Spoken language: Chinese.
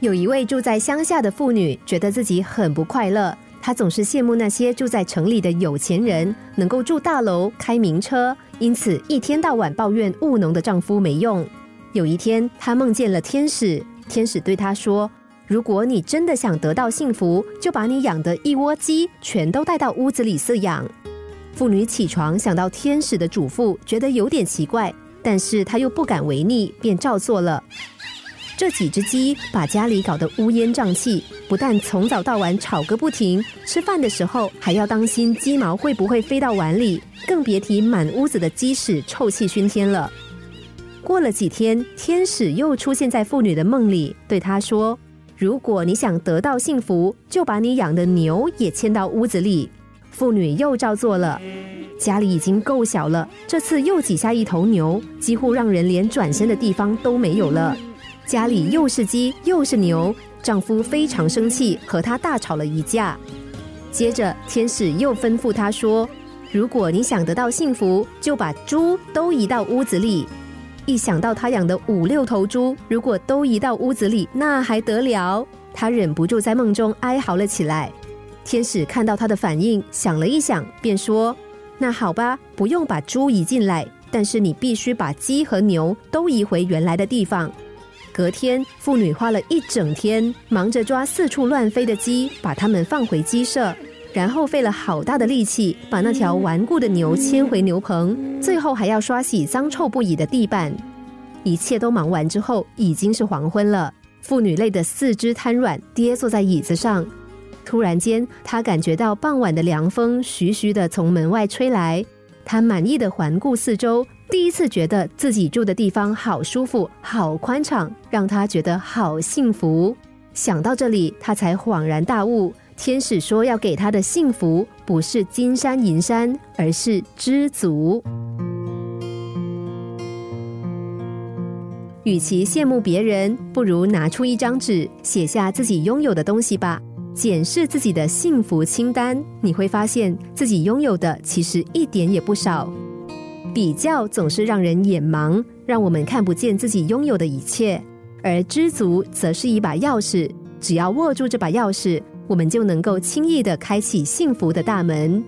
有一位住在乡下的妇女，觉得自己很不快乐。她总是羡慕那些住在城里的有钱人，能够住大楼、开名车，因此一天到晚抱怨务农的丈夫没用。有一天，她梦见了天使，天使对她说：“如果你真的想得到幸福，就把你养的一窝鸡全都带到屋子里饲养。”妇女起床想到天使的嘱咐，觉得有点奇怪，但是她又不敢违逆，便照做了。这几只鸡把家里搞得乌烟瘴气，不但从早到晚吵个不停，吃饭的时候还要当心鸡毛会不会飞到碗里，更别提满屋子的鸡屎臭气熏天了。过了几天，天使又出现在妇女的梦里，对她说：“如果你想得到幸福，就把你养的牛也牵到屋子里。”妇女又照做了。家里已经够小了，这次又挤下一头牛，几乎让人连转身的地方都没有了。家里又是鸡又是牛，丈夫非常生气，和她大吵了一架。接着，天使又吩咐她说：“如果你想得到幸福，就把猪都移到屋子里。”一想到她养的五六头猪，如果都移到屋子里，那还得了？她忍不住在梦中哀嚎了起来。天使看到她的反应，想了一想，便说：“那好吧，不用把猪移进来，但是你必须把鸡和牛都移回原来的地方。”隔天，妇女花了一整天，忙着抓四处乱飞的鸡，把它们放回鸡舍，然后费了好大的力气，把那条顽固的牛牵回牛棚，最后还要刷洗脏臭不已的地板。一切都忙完之后，已经是黄昏了。妇女累得四肢瘫软，跌坐在椅子上。突然间，她感觉到傍晚的凉风徐徐的从门外吹来，她满意的环顾四周。第一次觉得自己住的地方好舒服、好宽敞，让他觉得好幸福。想到这里，他才恍然大悟：天使说要给他的幸福，不是金山银山，而是知足。与其羡慕别人，不如拿出一张纸，写下自己拥有的东西吧。检视自己的幸福清单，你会发现自己拥有的其实一点也不少。比较总是让人眼盲，让我们看不见自己拥有的一切；而知足则是一把钥匙，只要握住这把钥匙，我们就能够轻易的开启幸福的大门。